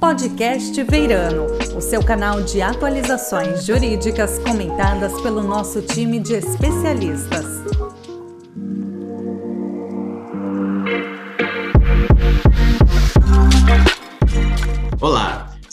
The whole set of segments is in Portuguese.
Podcast Veirano, o seu canal de atualizações jurídicas comentadas pelo nosso time de especialistas.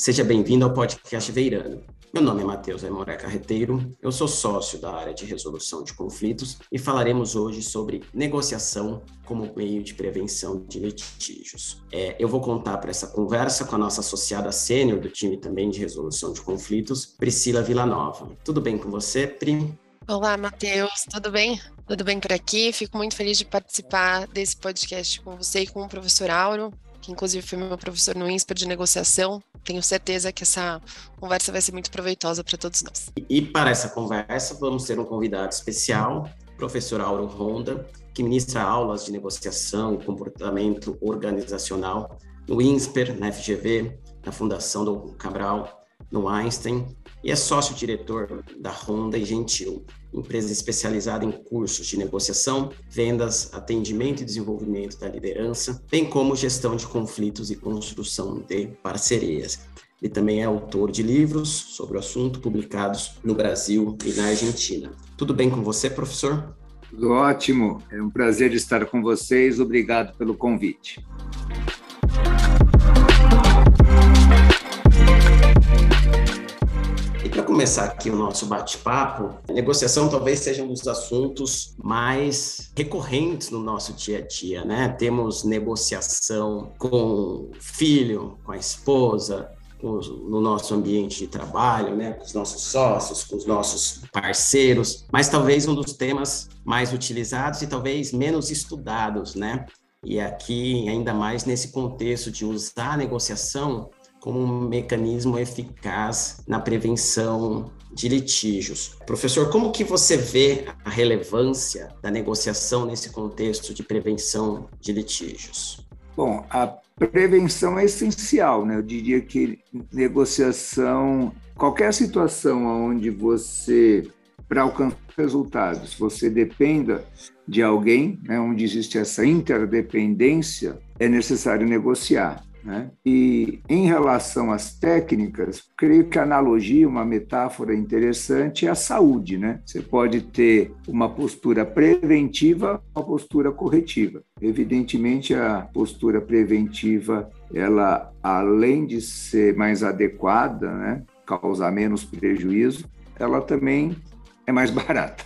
Seja bem-vindo ao Podcast Veirano. Meu nome é Matheus Aimoré Carreteiro, eu sou sócio da área de resolução de conflitos e falaremos hoje sobre negociação como meio de prevenção de litígios. É, eu vou contar para essa conversa com a nossa associada sênior do time também de resolução de conflitos, Priscila Villanova. Tudo bem com você, Pri? Olá, Matheus, tudo bem? Tudo bem por aqui? Fico muito feliz de participar desse podcast com você e com o professor Auro, que inclusive foi meu professor no INSPER de negociação tenho certeza que essa conversa vai ser muito proveitosa para todos nós. E para essa conversa, vamos ter um convidado especial, professor Auro Ronda, que ministra aulas de negociação e comportamento organizacional no INSPER, na FGV, na Fundação do Cabral, no Einstein, e é sócio-diretor da Honda e Gentil, empresa especializada em cursos de negociação, vendas, atendimento e desenvolvimento da liderança, bem como gestão de conflitos e construção de parcerias. Ele também é autor de livros sobre o assunto publicados no Brasil e na Argentina. Tudo bem com você, professor? Tudo ótimo. É um prazer estar com vocês. Obrigado pelo convite. Começar aqui o nosso bate-papo, negociação talvez seja um dos assuntos mais recorrentes no nosso dia a dia, né? Temos negociação com o filho, com a esposa, no nosso ambiente de trabalho, né, com os nossos sócios, com os nossos parceiros, mas talvez um dos temas mais utilizados e talvez menos estudados, né? E aqui, ainda mais nesse contexto de usar a negociação como um mecanismo eficaz na prevenção de litígios. Professor, como que você vê a relevância da negociação nesse contexto de prevenção de litígios? Bom, a prevenção é essencial, né? Eu diria que negociação, qualquer situação onde você para alcançar resultados, você dependa de alguém, né, onde existe essa interdependência, é necessário negociar. Né? E em relação às técnicas, creio que a analogia, uma metáfora interessante é a saúde. Né? Você pode ter uma postura preventiva, uma postura corretiva. Evidentemente, a postura preventiva, ela além de ser mais adequada, né? causar menos prejuízo, ela também é mais barata.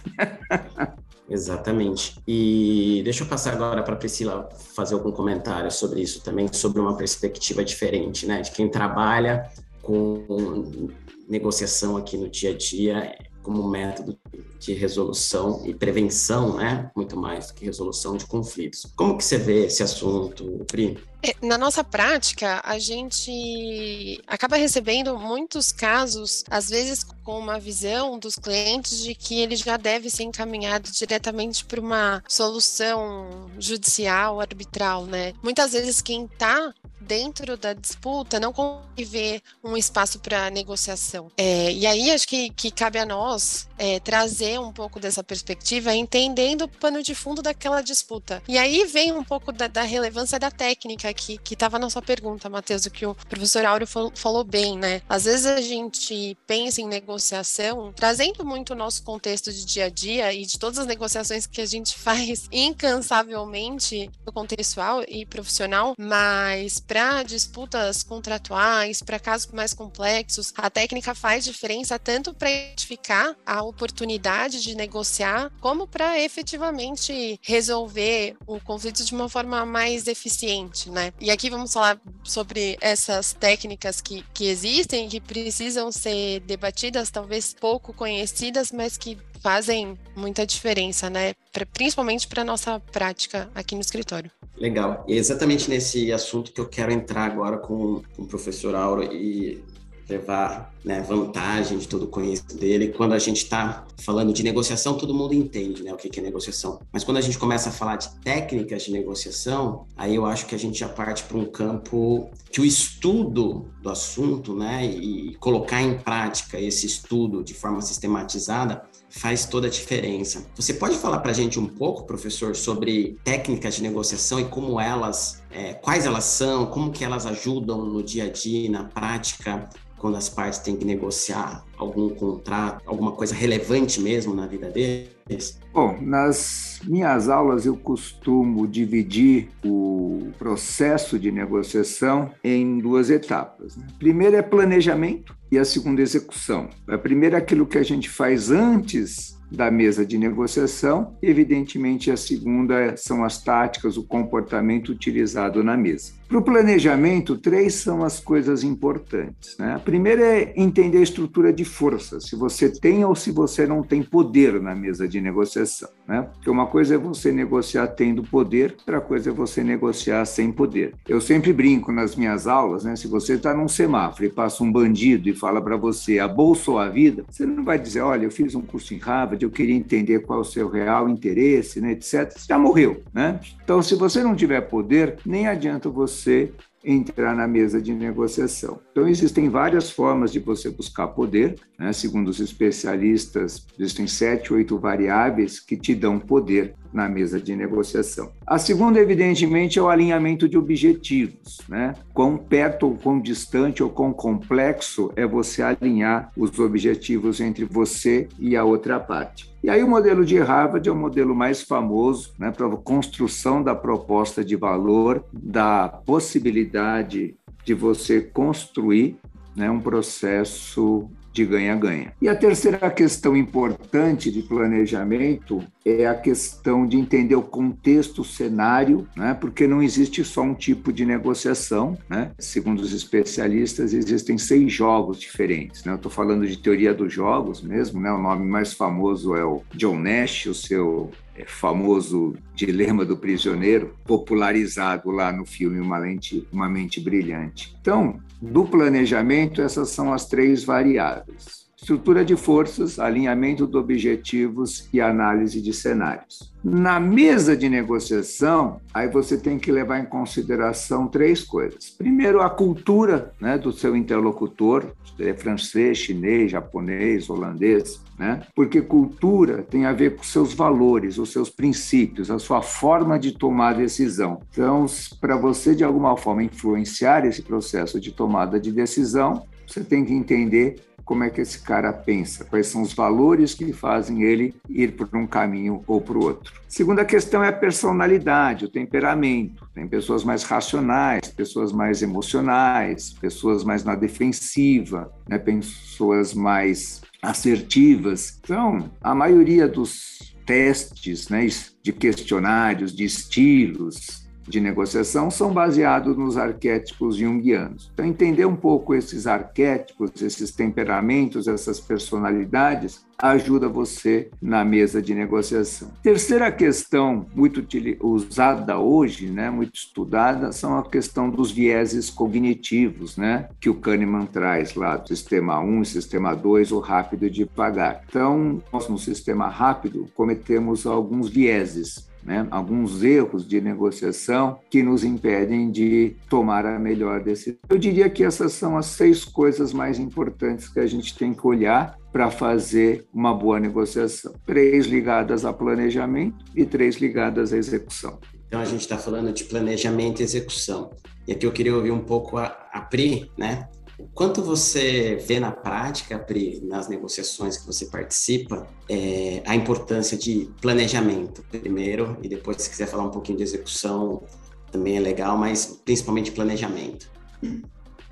Exatamente. E deixa eu passar agora para a Priscila fazer algum comentário sobre isso também, sobre uma perspectiva diferente, né? De quem trabalha com negociação aqui no dia a dia como método de resolução e prevenção, né? Muito mais do que resolução de conflitos. Como que você vê esse assunto, Pri? É, na nossa prática, a gente acaba recebendo muitos casos, às vezes com uma visão dos clientes de que ele já deve ser encaminhado diretamente para uma solução judicial, arbitral, né? Muitas vezes quem está dentro da disputa não consegue ver um espaço para negociação. É, e aí acho que, que cabe a nós é, trazer um pouco dessa perspectiva, entendendo o pano de fundo daquela disputa. E aí vem um pouco da, da relevância da técnica que estava na sua pergunta, Matheus, o que o professor Áureo falou, falou bem, né? Às vezes a gente pensa em negociação trazendo muito o nosso contexto de dia a dia e de todas as negociações que a gente faz incansavelmente no contextual e profissional, mas para disputas contratuais, para casos mais complexos, a técnica faz diferença tanto para identificar a oportunidade de negociar, como para efetivamente resolver o conflito de uma forma mais eficiente, né? E aqui vamos falar sobre essas técnicas que, que existem, que precisam ser debatidas, talvez pouco conhecidas, mas que fazem muita diferença, né? Pra, principalmente para nossa prática aqui no escritório. Legal. E é exatamente nesse assunto que eu quero entrar agora com, com o professor Auro e levar né, vantagem de todo o conhecimento dele. Quando a gente está falando de negociação, todo mundo entende né, o que é negociação. Mas quando a gente começa a falar de técnicas de negociação, aí eu acho que a gente já parte para um campo que o estudo do assunto né, e colocar em prática esse estudo de forma sistematizada faz toda a diferença. Você pode falar para a gente um pouco, professor, sobre técnicas de negociação e como elas, é, quais elas são, como que elas ajudam no dia a dia, na prática, quando as partes têm que negociar algum contrato, alguma coisa relevante mesmo na vida deles? Bom, nas minhas aulas eu costumo dividir o processo de negociação em duas etapas. Né? Primeiro é planejamento e a segunda execução. A primeira é aquilo que a gente faz antes da mesa de negociação. Evidentemente, a segunda são as táticas, o comportamento utilizado na mesa. Para o planejamento, três são as coisas importantes. Né? A primeira é entender a estrutura de força, se você tem ou se você não tem poder na mesa de negociação. Né? Porque uma coisa é você negociar tendo poder, outra coisa é você negociar sem poder. Eu sempre brinco nas minhas aulas, né? se você está num semáforo e passa um bandido e fala para você a bolsa ou a vida, você não vai dizer, olha, eu fiz um curso em Harvard, eu queria entender qual é o seu real interesse, né, etc. Você já morreu. Né? Então, se você não tiver poder, nem adianta você você entrar na mesa de negociação. Então, existem várias formas de você buscar poder, né? segundo os especialistas, existem sete, oito variáveis que te dão poder na mesa de negociação. A segunda, evidentemente, é o alinhamento de objetivos, né? Quão perto ou quão distante ou quão complexo é você alinhar os objetivos entre você e a outra parte. E aí o modelo de Harvard é o modelo mais famoso né, para a construção da proposta de valor, da possibilidade de você construir né, um processo de ganha-ganha. E a terceira questão importante de planejamento é a questão de entender o contexto, o cenário, né? porque não existe só um tipo de negociação. Né? Segundo os especialistas, existem seis jogos diferentes. Né? Eu estou falando de teoria dos jogos mesmo, né? o nome mais famoso é o John Nash, o seu é, famoso dilema do prisioneiro, popularizado lá no filme Uma, Lente, Uma Mente Brilhante. Então, do planejamento, essas são as três variáveis estrutura de forças, alinhamento de objetivos e análise de cenários. Na mesa de negociação, aí você tem que levar em consideração três coisas. Primeiro, a cultura né, do seu interlocutor, é francês, chinês, japonês, holandês, né? porque cultura tem a ver com seus valores, os seus princípios, a sua forma de tomar decisão. Então, para você, de alguma forma, influenciar esse processo de tomada de decisão, você tem que entender como é que esse cara pensa, quais são os valores que fazem ele ir por um caminho ou para o outro. Segunda questão é a personalidade, o temperamento. Tem pessoas mais racionais, pessoas mais emocionais, pessoas mais na defensiva, né? pessoas mais assertivas. Então, a maioria dos testes, né, de questionários, de estilos, de negociação são baseados nos arquétipos junguianos. Então, entender um pouco esses arquétipos, esses temperamentos, essas personalidades, ajuda você na mesa de negociação. Terceira questão muito usada hoje, né, muito estudada, são a questão dos vieses cognitivos, né, que o Kahneman traz lá, do sistema 1 sistema 2, o rápido e devagar. Então, nós no sistema rápido cometemos alguns vieses, né, alguns erros de negociação que nos impedem de tomar a melhor decisão. Eu diria que essas são as seis coisas mais importantes que a gente tem que olhar para fazer uma boa negociação. Três ligadas a planejamento e três ligadas à execução. Então a gente está falando de planejamento e execução. E aqui eu queria ouvir um pouco a, a Pri, né? Quanto você vê na prática, Pri, nas negociações que você participa, é, a importância de planejamento primeiro e depois, se quiser falar um pouquinho de execução, também é legal, mas principalmente planejamento.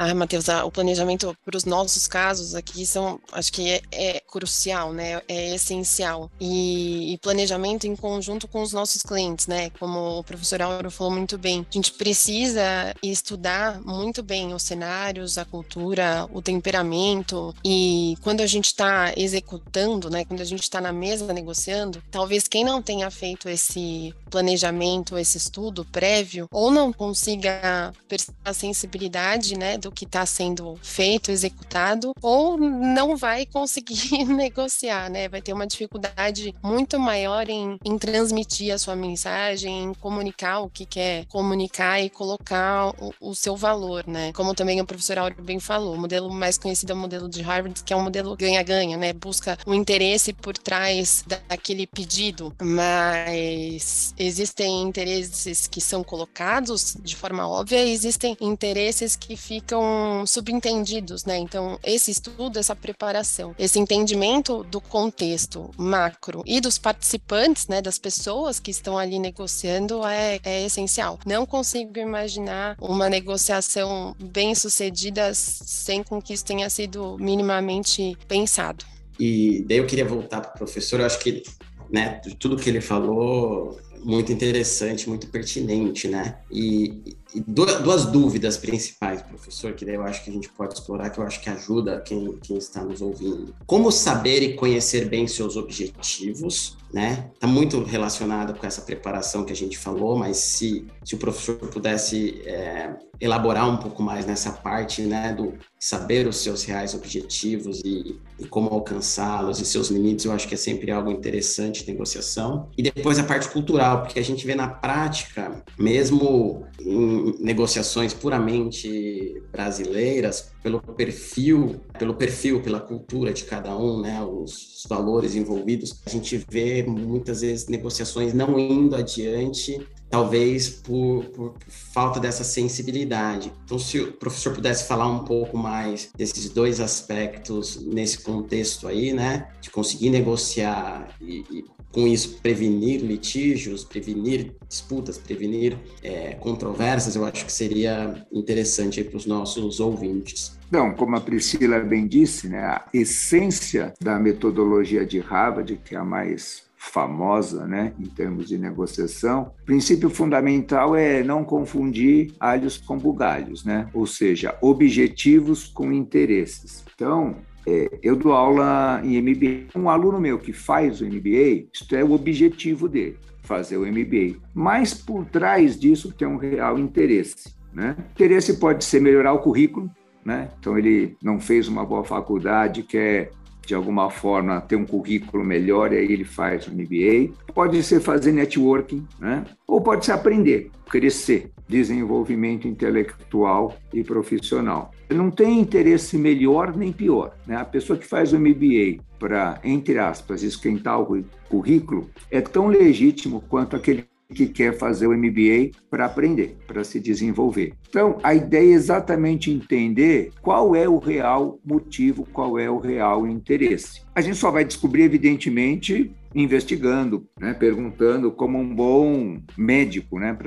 Ah, Matheus, o planejamento para os nossos casos aqui são, acho que é, é crucial, né? É essencial. E, e, planejamento em conjunto com os nossos clientes, né? Como o professor Auro falou muito bem, a gente precisa estudar muito bem os cenários, a cultura, o temperamento. E quando a gente está executando, né? Quando a gente está na mesa negociando, talvez quem não tenha feito esse planejamento, esse estudo prévio, ou não consiga perceber a sensibilidade, né? Do do que está sendo feito, executado, ou não vai conseguir negociar, né? Vai ter uma dificuldade muito maior em, em transmitir a sua mensagem, em comunicar o que quer comunicar e colocar o, o seu valor, né? Como também o professor Auro bem falou, o modelo mais conhecido é o modelo de Harvard, que é um modelo ganha-ganha, né? Busca o interesse por trás daquele pedido, mas existem interesses que são colocados de forma óbvia e existem interesses que ficam subentendidos, né? Então, esse estudo, essa preparação, esse entendimento do contexto macro e dos participantes, né, das pessoas que estão ali negociando é, é essencial. Não consigo imaginar uma negociação bem sucedida sem com que isso tenha sido minimamente pensado. E daí eu queria voltar para o professor, eu acho que né, tudo que ele falou muito interessante, muito pertinente, né? E duas dúvidas principais, professor, que daí eu acho que a gente pode explorar, que eu acho que ajuda quem, quem está nos ouvindo. Como saber e conhecer bem seus objetivos, né? Está muito relacionado com essa preparação que a gente falou, mas se, se o professor pudesse é, elaborar um pouco mais nessa parte, né, do saber os seus reais objetivos e, e como alcançá-los e seus limites, eu acho que é sempre algo interessante de negociação. E depois a parte cultural, porque a gente vê na prática, mesmo em negociações puramente brasileiras, pelo perfil, pelo perfil, pela cultura de cada um, né, os valores envolvidos, a gente vê muitas vezes negociações não indo adiante, talvez por, por falta dessa sensibilidade. Então, se o professor pudesse falar um pouco mais desses dois aspectos nesse contexto aí, né, de conseguir negociar e, e com isso prevenir litígios, prevenir disputas, prevenir é, controvérsias, eu acho que seria interessante para os nossos ouvintes. Não, como a Priscila bem disse, né, a essência da metodologia de Harvard, que é a mais famosa, né, em termos de negociação, o princípio fundamental é não confundir alhos com bugalhos, né? Ou seja, objetivos com interesses. Então, é, eu dou aula em MBA. Um aluno meu que faz o MBA, isso é o objetivo dele, fazer o MBA. Mas por trás disso tem um real interesse. Né? Interesse pode ser melhorar o currículo, né? Então ele não fez uma boa faculdade, quer de alguma forma ter um currículo melhor e aí ele faz o MBA. Pode ser fazer networking, né? Ou pode ser aprender, crescer, desenvolvimento intelectual e profissional. Não tem interesse melhor nem pior, né? A pessoa que faz o MBA para, entre aspas, esquentar o currículo é tão legítimo quanto aquele que quer fazer o MBA para aprender, para se desenvolver. Então, a ideia é exatamente entender qual é o real motivo, qual é o real interesse. A gente só vai descobrir, evidentemente, investigando, né, perguntando como um bom médico, né,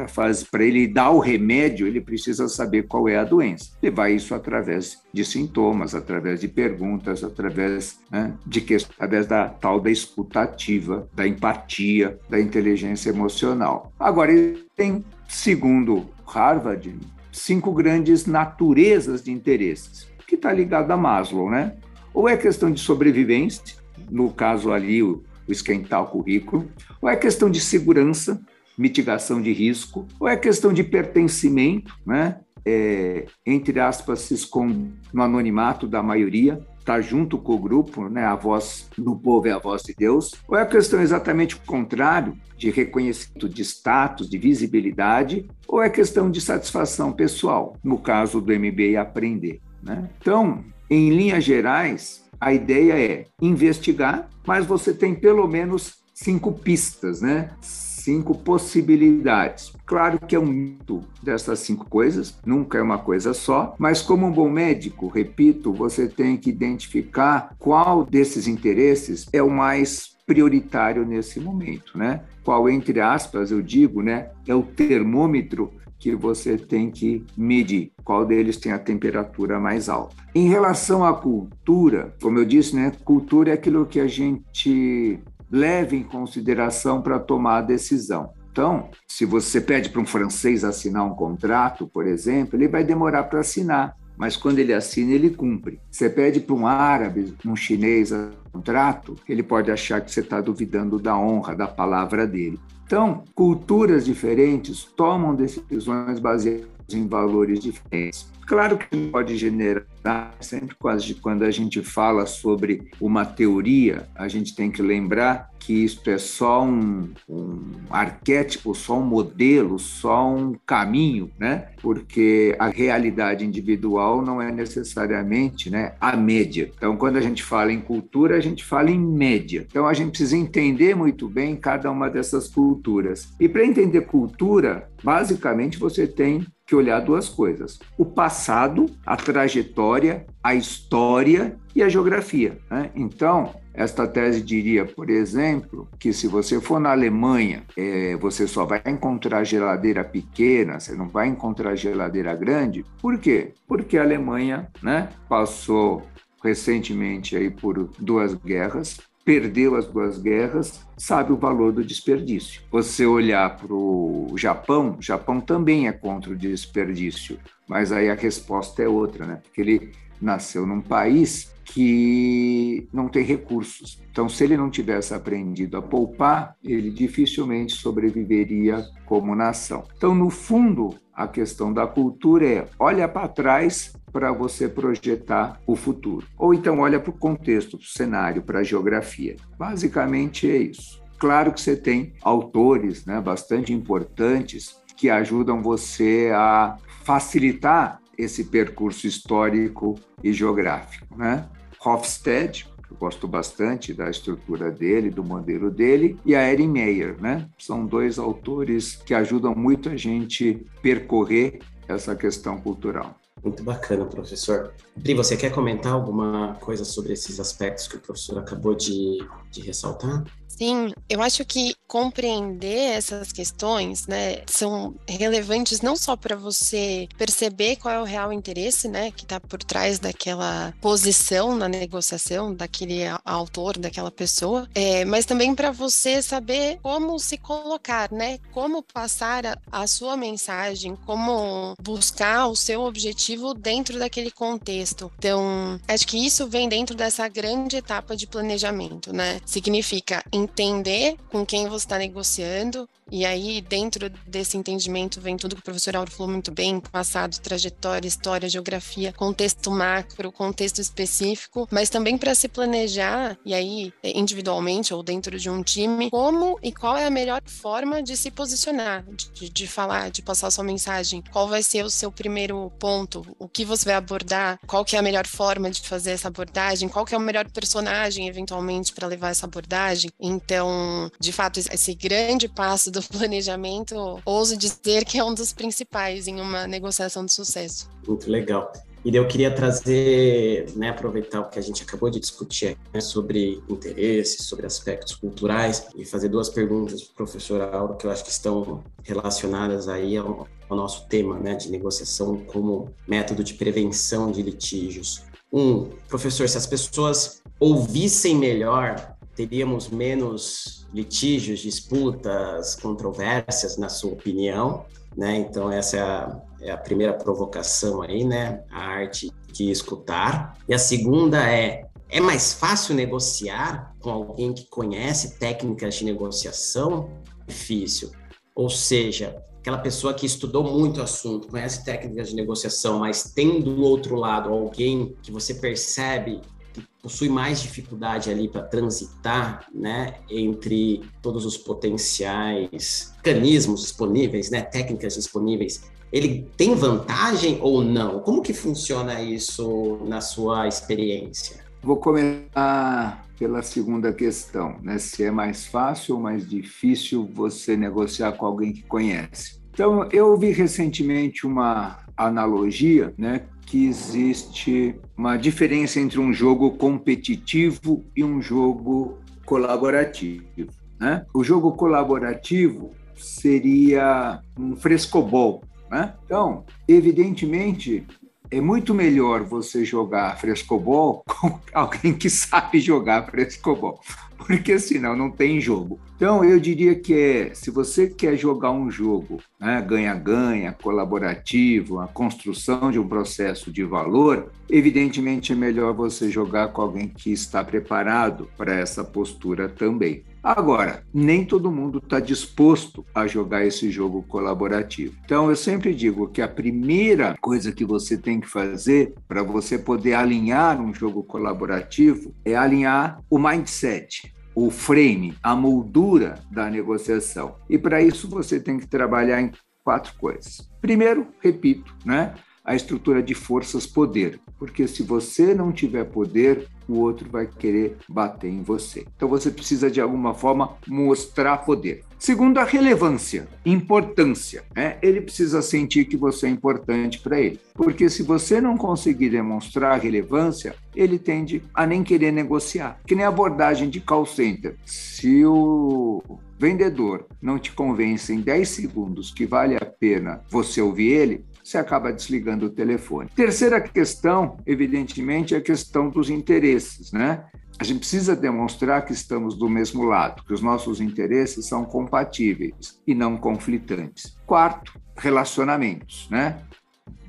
para ele dar o remédio, ele precisa saber qual é a doença. Levar isso através de sintomas, através de perguntas, através né, de que, através da tal da escutativa, da empatia, da inteligência emocional. Agora tem, segundo Harvard, cinco grandes naturezas de interesses, que está ligado a Maslow, né? Ou é questão de sobrevivência, no caso ali o o esquentar o currículo, ou é questão de segurança, mitigação de risco, ou é questão de pertencimento, né? É, entre aspas, se esconde no anonimato da maioria, está junto com o grupo, né? a voz do povo é a voz de Deus, ou é a questão exatamente o contrário, de reconhecimento de status, de visibilidade, ou é questão de satisfação pessoal, no caso do MBA aprender. Né? Então, em linhas gerais, a ideia é investigar, mas você tem pelo menos cinco pistas, né? Cinco possibilidades. Claro que é um mito dessas cinco coisas, nunca é uma coisa só, mas como um bom médico, repito, você tem que identificar qual desses interesses é o mais prioritário nesse momento, né? Qual, entre aspas, eu digo, né, é o termômetro que você tem que medir qual deles tem a temperatura mais alta. Em relação à cultura, como eu disse, né, cultura é aquilo que a gente leva em consideração para tomar a decisão. Então, se você pede para um francês assinar um contrato, por exemplo, ele vai demorar para assinar, mas quando ele assina, ele cumpre. Você pede para um árabe, um chinês um contrato, ele pode achar que você está duvidando da honra, da palavra dele. Então, culturas diferentes tomam decisões baseadas em valores diferentes. Claro que pode generar, sempre quando a gente fala sobre uma teoria, a gente tem que lembrar que isto é só um, um, arquétipo, só um modelo, só um caminho, né? Porque a realidade individual não é necessariamente né, a média. Então, quando a gente fala em cultura, a gente fala em média. Então, a gente precisa entender muito bem cada uma dessas culturas. E para entender cultura, basicamente você tem que olhar duas coisas: o passado, a trajetória, a história e a geografia. Né? Então, esta tese diria, por exemplo, que se você for na Alemanha, é, você só vai encontrar geladeira pequena, você não vai encontrar geladeira grande. Por quê? Porque a Alemanha né, passou recentemente aí por duas guerras, perdeu as duas guerras, sabe o valor do desperdício. Você olhar para o Japão, o Japão também é contra o desperdício, mas aí a resposta é outra, né? Porque ele nasceu num país que não tem recursos. Então, se ele não tivesse aprendido a poupar, ele dificilmente sobreviveria como nação. Então, no fundo, a questão da cultura é olha para trás para você projetar o futuro. Ou então olha para o contexto, para o cenário, para a geografia. Basicamente é isso. Claro que você tem autores né, bastante importantes que ajudam você a facilitar esse percurso histórico e geográfico. Né? Hofstede, eu gosto bastante da estrutura dele, do modelo dele, e a Erin Meyer, né? São dois autores que ajudam muito a gente percorrer essa questão cultural. Muito bacana, professor. Pri, você quer comentar alguma coisa sobre esses aspectos que o professor acabou de, de ressaltar? Sim, eu acho que compreender essas questões, né, são relevantes não só para você perceber qual é o real interesse, né, que está por trás daquela posição na negociação daquele autor, daquela pessoa, é, mas também para você saber como se colocar, né, como passar a, a sua mensagem, como buscar o seu objetivo dentro daquele contexto. Então, acho que isso vem dentro dessa grande etapa de planejamento, né? Significa entender com quem você está negociando, e aí, dentro desse entendimento, vem tudo que o professor Auro falou muito bem: passado, trajetória, história, geografia, contexto macro, contexto específico, mas também para se planejar, e aí, individualmente ou dentro de um time, como e qual é a melhor forma de se posicionar, de, de falar, de passar sua mensagem. Qual vai ser o seu primeiro ponto? O que você vai abordar? Qual que é a melhor forma de fazer essa abordagem? Qual que é o melhor personagem, eventualmente, para levar essa abordagem? Então, de fato, esse grande passo do planejamento, ouso dizer que é um dos principais em uma negociação de sucesso. Muito legal. E eu queria trazer, né, aproveitar o que a gente acabou de discutir né, sobre interesses, sobre aspectos culturais, e fazer duas perguntas para o professor Auro que eu acho que estão relacionadas aí ao, ao nosso tema né, de negociação como método de prevenção de litígios. Um, professor, se as pessoas ouvissem melhor teríamos menos litígios, disputas, controvérsias, na sua opinião, né? Então essa é a, é a, primeira provocação aí, né? A arte de escutar. E a segunda é é mais fácil negociar com alguém que conhece técnicas de negociação? Difícil. Ou seja, aquela pessoa que estudou muito o assunto, conhece técnicas de negociação, mas tem do outro lado alguém que você percebe que possui mais dificuldade ali para transitar, né, entre todos os potenciais mecanismos disponíveis, né, técnicas disponíveis, ele tem vantagem ou não? Como que funciona isso na sua experiência? Vou começar pela segunda questão, né, se é mais fácil ou mais difícil você negociar com alguém que conhece. Então, eu ouvi recentemente uma analogia, né, que existe uma diferença entre um jogo competitivo e um jogo colaborativo. Né? O jogo colaborativo seria um frescobol. Né? Então, evidentemente, é muito melhor você jogar frescobol com alguém que sabe jogar frescobol, porque senão não tem jogo. Então, eu diria que é, se você quer jogar um jogo né, ganha-ganha, né, colaborativo, a construção de um processo de valor, evidentemente é melhor você jogar com alguém que está preparado para essa postura também. Agora, nem todo mundo está disposto a jogar esse jogo colaborativo. Então, eu sempre digo que a primeira coisa que você tem que fazer para você poder alinhar um jogo colaborativo é alinhar o mindset o frame, a moldura da negociação. E para isso você tem que trabalhar em quatro coisas. Primeiro, repito, né? A estrutura de forças poder, porque se você não tiver poder, o outro vai querer bater em você. Então você precisa de alguma forma mostrar poder. Segundo, a relevância, importância. Né? Ele precisa sentir que você é importante para ele. Porque se você não conseguir demonstrar relevância, ele tende a nem querer negociar. Que nem a abordagem de call center. Se o vendedor não te convence em 10 segundos que vale a pena você ouvir ele, você acaba desligando o telefone. Terceira questão, evidentemente, é a questão dos interesses, né? A gente precisa demonstrar que estamos do mesmo lado, que os nossos interesses são compatíveis e não conflitantes. Quarto, relacionamentos, né?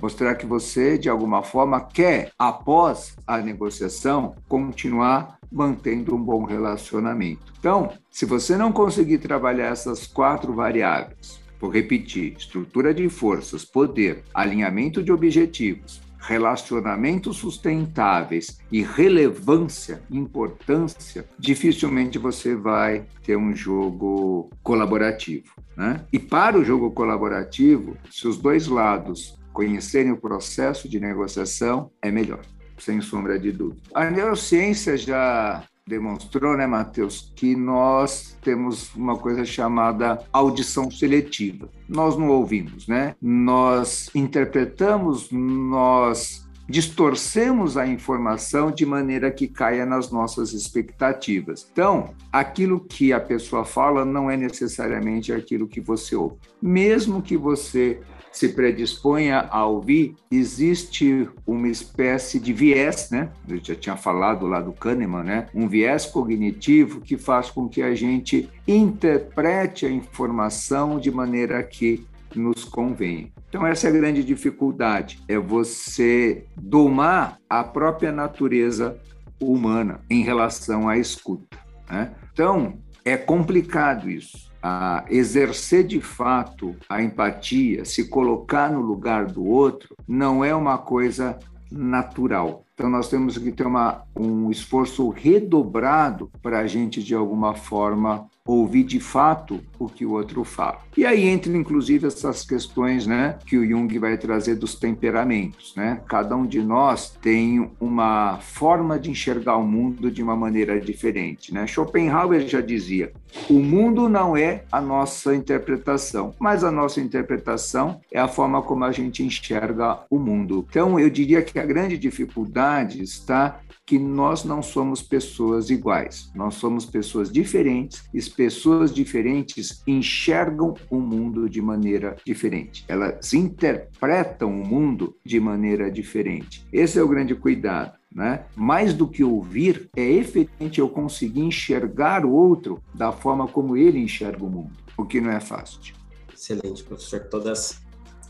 Mostrar que você, de alguma forma, quer, após a negociação, continuar mantendo um bom relacionamento. Então, se você não conseguir trabalhar essas quatro variáveis, Vou repetir: estrutura de forças, poder, alinhamento de objetivos, relacionamentos sustentáveis e relevância, importância, dificilmente você vai ter um jogo colaborativo. Né? E para o jogo colaborativo, se os dois lados conhecerem o processo de negociação, é melhor, sem sombra de dúvida. A neurociência já demonstrou, né, Matheus, que nós temos uma coisa chamada audição seletiva. Nós não ouvimos, né? Nós interpretamos, nós distorcemos a informação de maneira que caia nas nossas expectativas. Então, aquilo que a pessoa fala não é necessariamente aquilo que você ouve. Mesmo que você se predisponha a ouvir, existe uma espécie de viés, né? Eu já tinha falado lá do Kahneman, né? Um viés cognitivo que faz com que a gente interprete a informação de maneira que nos convém. Então, essa é a grande dificuldade, é você domar a própria natureza humana em relação à escuta. Né? Então, é complicado isso a exercer de fato a empatia, se colocar no lugar do outro, não é uma coisa natural. Então, nós temos que ter uma, um esforço redobrado para a gente, de alguma forma, ouvir de fato o que o outro fala. E aí entra inclusive essas questões, né, que o Jung vai trazer dos temperamentos, né? Cada um de nós tem uma forma de enxergar o mundo de uma maneira diferente, né? Schopenhauer já dizia: "O mundo não é a nossa interpretação, mas a nossa interpretação é a forma como a gente enxerga o mundo". Então, eu diria que a grande dificuldade está que nós não somos pessoas iguais, nós somos pessoas diferentes e pessoas diferentes enxergam o mundo de maneira diferente, elas interpretam o mundo de maneira diferente. Esse é o grande cuidado. Né? Mais do que ouvir, é efetivamente eu conseguir enxergar o outro da forma como ele enxerga o mundo, o que não é fácil. Excelente, professor. Todas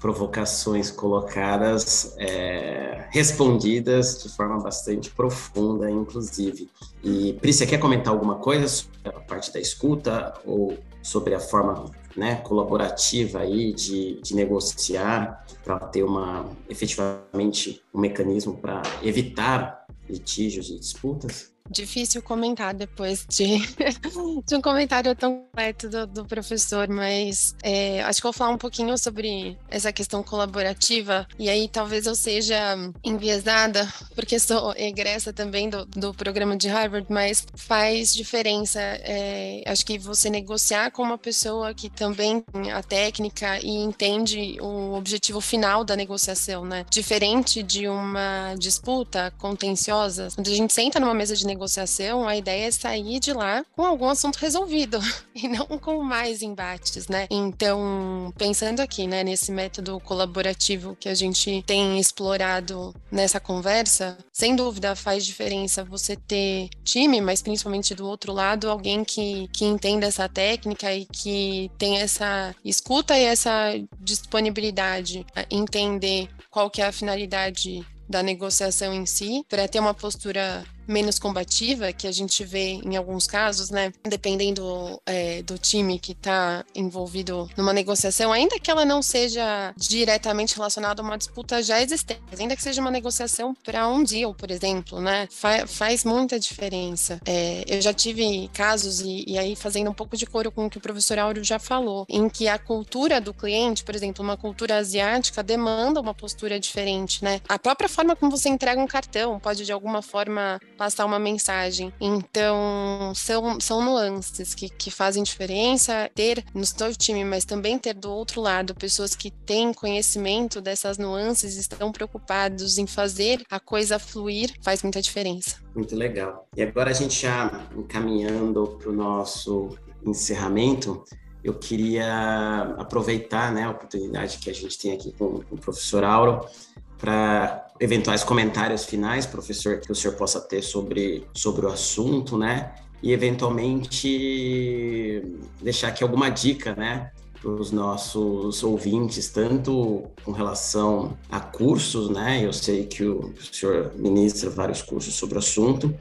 provocações colocadas, é, respondidas de forma bastante profunda, inclusive. E, Pri, você quer comentar alguma coisa sobre a parte da escuta ou sobre a forma né, colaborativa aí de, de negociar para ter uma efetivamente um mecanismo para evitar litígios e disputas? Difícil comentar depois de, de um comentário tão completo do, do professor, mas é, acho que vou falar um pouquinho sobre essa questão colaborativa, e aí talvez eu seja enviesada, porque sou egressa também do, do programa de Harvard, mas faz diferença. É, acho que você negociar com uma pessoa que também tem a técnica e entende o objetivo final da negociação, né? Diferente de uma disputa contenciosa, quando a gente senta numa mesa de negociação, a ideia é sair de lá com algum assunto resolvido e não com mais embates, né? Então, pensando aqui, né, nesse método colaborativo que a gente tem explorado nessa conversa, sem dúvida faz diferença você ter time, mas principalmente do outro lado, alguém que, que entenda essa técnica e que tem essa escuta e essa disponibilidade a entender qual que é a finalidade da negociação em si, para ter uma postura menos combativa, que a gente vê em alguns casos, né? Dependendo é, do time que está envolvido numa negociação, ainda que ela não seja diretamente relacionada a uma disputa já existente, ainda que seja uma negociação para um deal, por exemplo, né? Fa faz muita diferença. É, eu já tive casos, e, e aí fazendo um pouco de coro com o que o professor Áureo já falou, em que a cultura do cliente, por exemplo, uma cultura asiática, demanda uma postura diferente, né? A própria forma como você entrega um cartão pode de alguma forma passar uma mensagem. Então, são, são nuances que, que fazem diferença. Ter no seu time, mas também ter do outro lado pessoas que têm conhecimento dessas nuances, estão preocupados em fazer a coisa fluir, faz muita diferença. Muito legal. E agora a gente já encaminhando para o nosso encerramento, eu queria aproveitar né, a oportunidade que a gente tem aqui com, com o professor Auro para eventuais comentários finais, professor, que o senhor possa ter sobre, sobre o assunto, né? E eventualmente deixar aqui alguma dica, né? Para os nossos ouvintes, tanto com relação a cursos, né? Eu sei que o senhor ministra vários cursos sobre o assunto,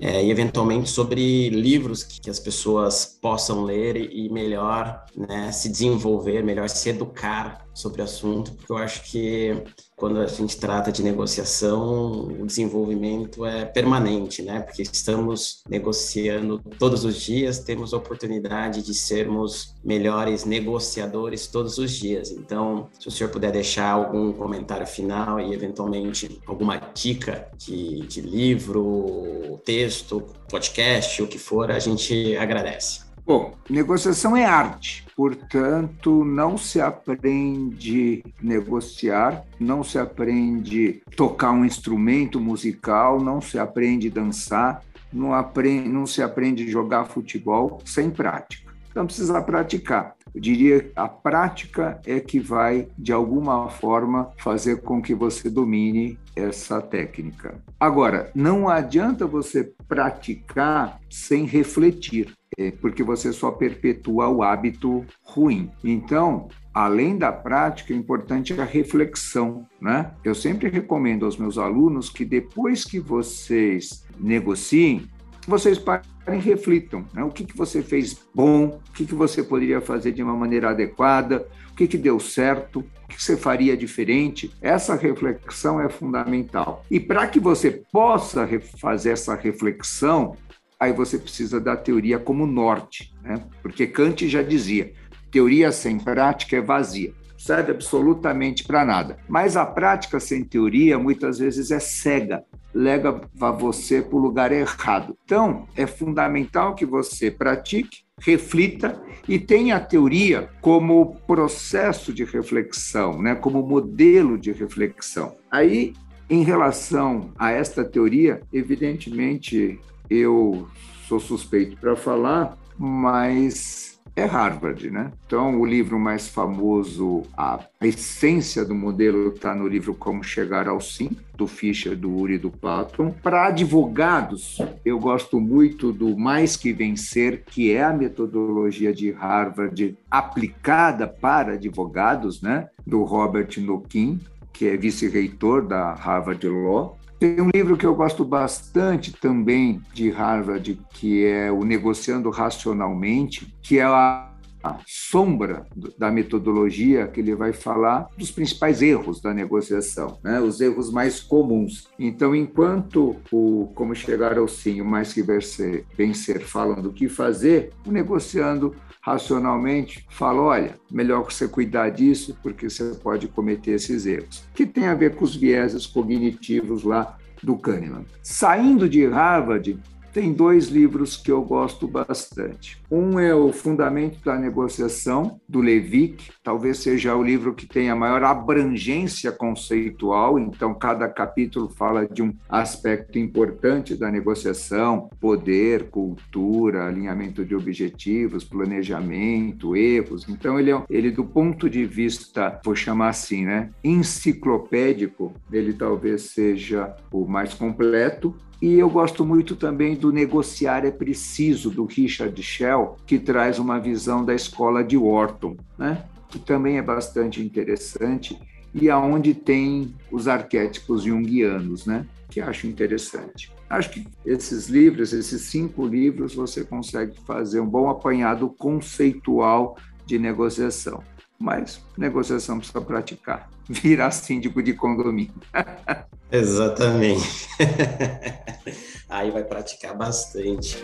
é, e eventualmente sobre livros que, que, as pessoas possam ler e melhor né, se desenvolver, melhor se educar sobre o assunto, porque eu acho que quando a gente trata de negociação, o desenvolvimento é permanente, né? Porque estamos negociando todos os dias, temos a oportunidade de sermos melhores negociadores todos os dias. Então, se o senhor puder deixar algum comentário final e eventualmente alguma dica de, de livro, texto, podcast, o que for, a gente agradece. Bom, negociação é arte, portanto, não se aprende negociar, não se aprende tocar um instrumento musical, não se aprende dançar, não, aprende, não se aprende jogar futebol sem prática. Então, precisa praticar. Eu diria que a prática é que vai, de alguma forma, fazer com que você domine essa técnica. Agora, não adianta você praticar sem refletir. É, porque você só perpetua o hábito ruim. Então, além da prática, é importante a reflexão, né? Eu sempre recomendo aos meus alunos que depois que vocês negociem, vocês parem e reflitam. Né? O que, que você fez bom, o que, que você poderia fazer de uma maneira adequada, o que, que deu certo, o que você faria diferente. Essa reflexão é fundamental. E para que você possa fazer essa reflexão, aí você precisa da teoria como norte, né? porque Kant já dizia: teoria sem prática é vazia, serve absolutamente para nada. Mas a prática sem teoria muitas vezes é cega, leva você para o lugar errado. Então, é fundamental que você pratique, reflita e tenha a teoria como processo de reflexão, né? como modelo de reflexão. Aí, em relação a esta teoria, evidentemente, eu sou suspeito para falar, mas é Harvard, né? Então, o livro mais famoso, a essência do modelo está no livro Como Chegar ao Sim, do Fischer, do Uri e do Patton. Para advogados, eu gosto muito do Mais Que Vencer, que é a metodologia de Harvard aplicada para advogados, né? Do Robert Nokin, que é vice-reitor da Harvard Law. Tem um livro que eu gosto bastante também de Harvard, que é o Negociando Racionalmente, que é a sombra da metodologia que ele vai falar dos principais erros da negociação, né? os erros mais comuns. Então, enquanto o Como Chegar ao Sim, o Mais Que Vencer, falam do que fazer, o Negociando racionalmente, fala: olha, melhor você cuidar disso, porque você pode cometer esses erros. Que tem a ver com os vieses cognitivos lá do Kahneman. Saindo de Harvard, tem dois livros que eu gosto bastante. Um é o Fundamento da Negociação, do Levick, talvez seja o livro que tem a maior abrangência conceitual, então cada capítulo fala de um aspecto importante da negociação, poder, cultura, alinhamento de objetivos, planejamento, erros. Então ele é ele do ponto de vista, vou chamar assim, né, enciclopédico, ele talvez seja o mais completo e eu gosto muito também do Negociar é Preciso, do Richard Shell, que traz uma visão da escola de Wharton, né? que também é bastante interessante e aonde tem os arquétipos junguianos, né? Que acho interessante. Acho que esses livros, esses cinco livros, você consegue fazer um bom apanhado conceitual de negociação. Mas negociação precisa praticar. Virar síndico de condomínio. Exatamente. Aí vai praticar bastante.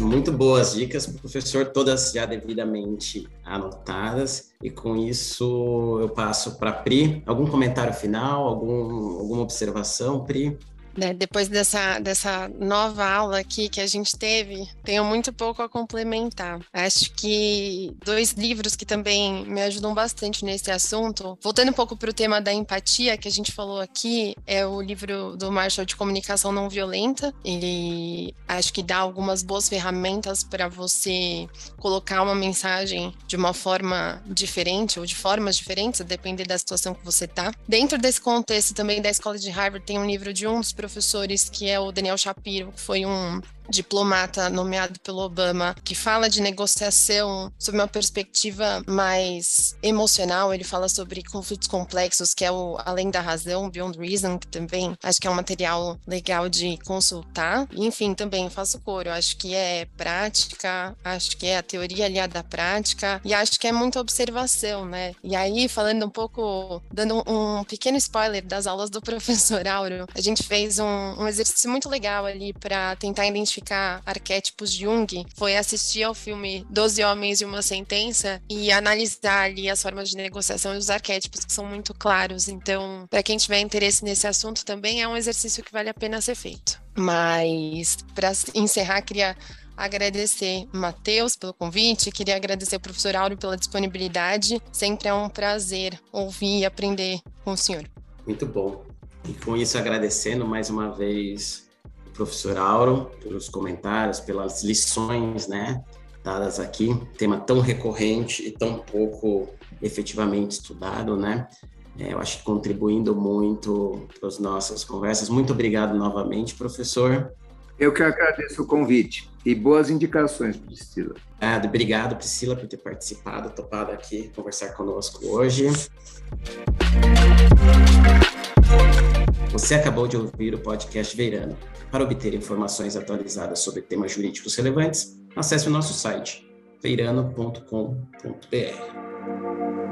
Muito boas dicas, professor, todas já devidamente anotadas. E com isso eu passo para Pri. Algum comentário final, algum, alguma observação, Pri? Né, depois dessa, dessa nova aula aqui que a gente teve, tenho muito pouco a complementar. Acho que dois livros que também me ajudam bastante nesse assunto, voltando um pouco para o tema da empatia que a gente falou aqui, é o livro do Marshall de Comunicação Não Violenta. Ele acho que dá algumas boas ferramentas para você colocar uma mensagem de uma forma diferente ou de formas diferentes, a depender da situação que você está. Dentro desse contexto também da escola de Harvard, tem um livro de um dos professores, que é o Daniel Shapiro, que foi um diplomata nomeado pelo Obama, que fala de negociação sob uma perspectiva mais emocional. Ele fala sobre conflitos complexos, que é o Além da Razão, Beyond Reason, que também acho que é um material legal de consultar. Enfim, também faço coro. Acho que é prática, acho que é a teoria aliada à prática e acho que é muita observação, né? E aí, falando um pouco, dando um pequeno spoiler das aulas do professor Auro, a gente fez um, um exercício muito legal ali para tentar identificar identificar arquétipos de Jung foi assistir ao filme Doze Homens e uma Sentença e analisar ali as formas de negociação e os arquétipos que são muito claros. Então, para quem tiver interesse nesse assunto também é um exercício que vale a pena ser feito. Mas para encerrar, queria agradecer Matheus pelo convite, queria agradecer o professor Áureo pela disponibilidade. Sempre é um prazer ouvir e aprender com o senhor. Muito bom. E com isso, agradecendo mais uma vez professor Auro, pelos comentários, pelas lições, né, dadas aqui. Tema tão recorrente e tão pouco efetivamente estudado, né? É, eu acho que contribuindo muito para as nossas conversas. Muito obrigado novamente, professor. Eu que agradeço o convite e boas indicações, Priscila. obrigado, Priscila, por ter participado, topado aqui conversar conosco hoje. Você acabou de ouvir o podcast Veirano. Para obter informações atualizadas sobre temas jurídicos relevantes, acesse o nosso site veirano.com.br.